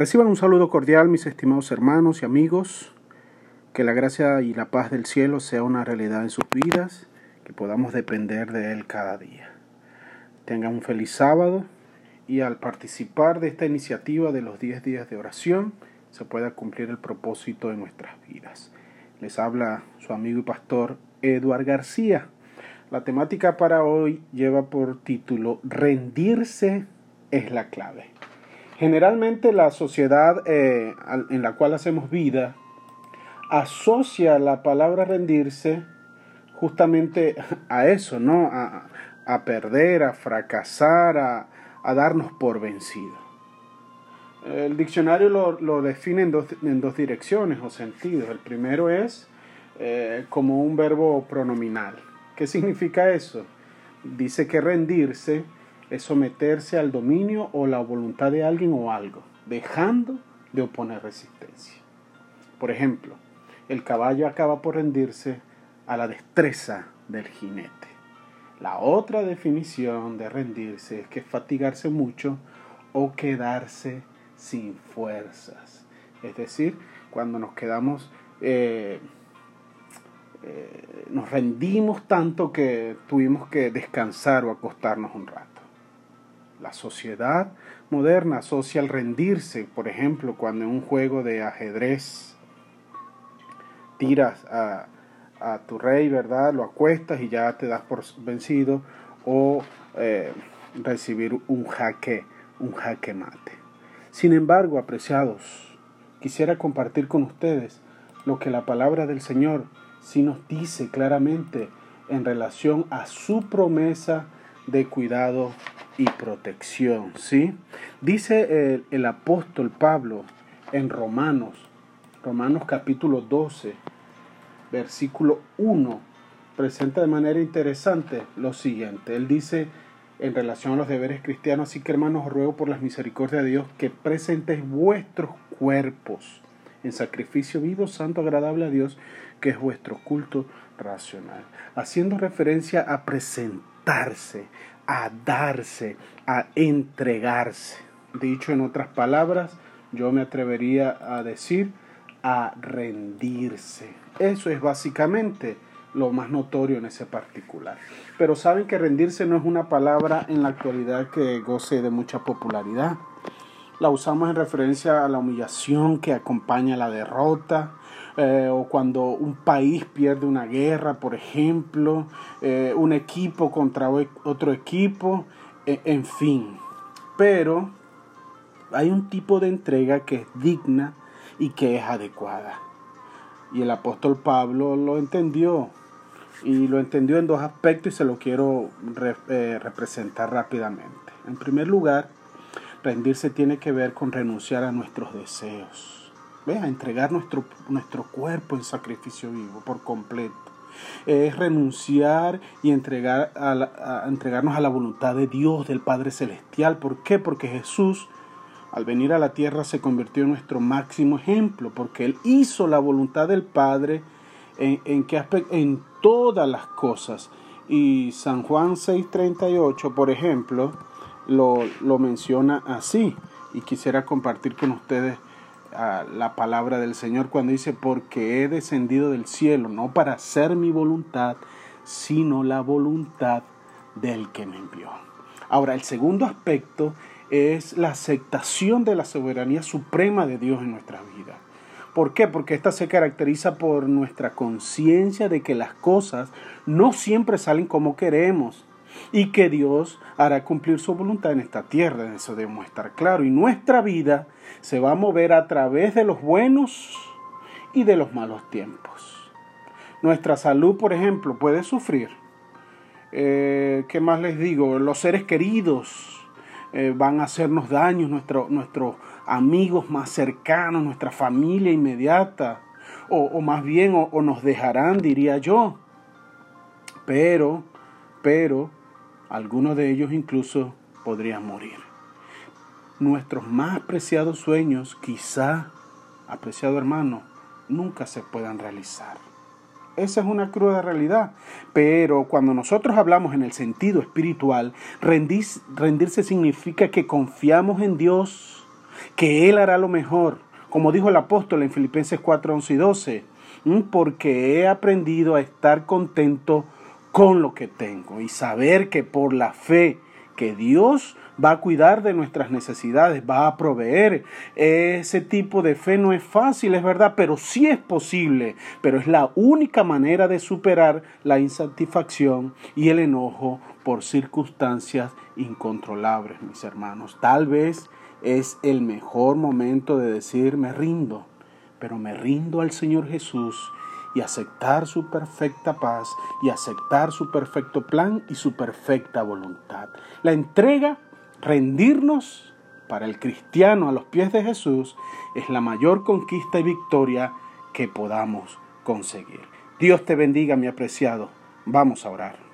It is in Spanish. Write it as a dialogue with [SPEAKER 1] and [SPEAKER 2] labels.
[SPEAKER 1] Reciban un saludo cordial, mis estimados hermanos y amigos. Que la gracia y la paz del cielo sea una realidad en sus vidas, que podamos depender de Él cada día. Tengan un feliz sábado y al participar de esta iniciativa de los 10 días de oración, se pueda cumplir el propósito de nuestras vidas. Les habla su amigo y pastor Eduard García. La temática para hoy lleva por título Rendirse es la clave. Generalmente la sociedad eh, en la cual hacemos vida asocia la palabra rendirse justamente a eso, ¿no? A, perder, a fracasar, a, darnos por vencido. El diccionario lo, define en dos, en dos, direcciones o sentidos. El primero es eh, como un verbo pronominal. ¿Qué significa eso? Dice que rendirse es someterse al dominio o la voluntad de alguien o algo, dejando de oponer resistencia. Por ejemplo, el caballo acaba por rendirse a la destreza del jinete. La otra definición de rendirse es que fatigarse mucho o quedarse sin fuerzas. Es decir, cuando nos quedamos, eh, eh, nos rendimos tanto que tuvimos que descansar o acostarnos un rato. La sociedad moderna asocia el rendirse, por ejemplo, cuando en un juego de ajedrez tiras a, tu rey, ¿verdad? Lo acuestas y ya te das por vencido, o eh, recibir un jaque, un jaque mate. Sin embargo, apreciados, quisiera compartir con ustedes lo que la palabra del Señor sí nos dice claramente en relación a su promesa de cuidado y protección, ¿sí? Dice el, el apóstol Pablo en Romanos, Romanos capítulo 12, versículo 1, presenta de manera interesante lo siguiente. Él dice en relación a los deberes cristianos, así que hermanos, os ruego por las misericordias de Dios que presentéis vuestros cuerpos en sacrificio vivo, santo, agradable a Dios, que es vuestro culto racional. Haciendo referencia a a darse, a entregarse. Dicho en otras palabras, yo me atrevería a decir a rendirse. Eso es básicamente lo más notorio en ese particular. Pero saben que rendirse no es una palabra en la actualidad que goce de mucha popularidad. La usamos en referencia a la humillación que acompaña la derrota, eh, o cuando un país pierde una guerra, por ejemplo, eh, un equipo contra otro equipo, e, en fin. Pero hay un tipo de entrega que es digna y que es adecuada. Y el apóstol Pablo lo entendió. Y lo entendió en dos aspectos y se lo quiero eh, representar rápidamente. En primer lugar, rendirse tiene que ver con renunciar a nuestros deseos a entregar nuestro, nuestro cuerpo en sacrificio vivo por completo. Es renunciar y entregar a, entregarnos a la voluntad de Dios, del Padre Celestial. ¿Por qué? Porque Jesús, al venir a la tierra, se convirtió en nuestro máximo ejemplo, porque Él hizo la voluntad del Padre en, en, qué aspecto? en todas las cosas. Y San Juan 6:38, por ejemplo, lo, lo menciona así. Y quisiera compartir con ustedes la palabra del Señor cuando dice, porque he descendido del cielo, no para hacer mi voluntad, sino la voluntad del que me envió. Ahora, el segundo aspecto es la aceptación de la soberanía suprema de Dios en nuestra vida. ¿Por qué? Porque esta se caracteriza por nuestra conciencia de que las cosas no siempre salen como queremos y que Dios hará cumplir su voluntad en esta tierra. Eso debemos estar claro. Y nuestra vida se va a mover a través de los buenos y de los malos tiempos. Nuestra salud, por ejemplo, puede sufrir. Eh, ¿Qué más les digo? Los seres queridos eh, van a hacernos daños, nuestros amigos más cercanos, nuestra familia inmediata, o, más bien, o nos dejarán, diría yo. Pero, pero, algunos de ellos incluso podrían morir. Nuestros más preciados sueños, quizá, apreciado hermano, nunca se puedan realizar. Esa es una cruda realidad. Pero cuando nosotros hablamos en el sentido espiritual, rendirse significa que confiamos en Dios, que Él hará lo mejor, como dijo el apóstol en Filipenses 4, 11 y 12, porque he aprendido a estar contento con lo que tengo y saber que por la fe que Dios va a cuidar de nuestras necesidades, va a proveer. Ese tipo de fe no es fácil, es verdad, pero sí es posible, pero es la única manera de superar la insatisfacción y el enojo por circunstancias incontrolables, mis hermanos. Tal vez es el mejor momento de decir me rindo, pero me rindo al Señor Jesús y aceptar su perfecta paz y aceptar su perfecto plan y su perfecta voluntad. La entrega Rendirnos para el cristiano a los pies de Jesús es la mayor conquista y victoria que podamos conseguir. Dios te bendiga, mi apreciado. Vamos a orar.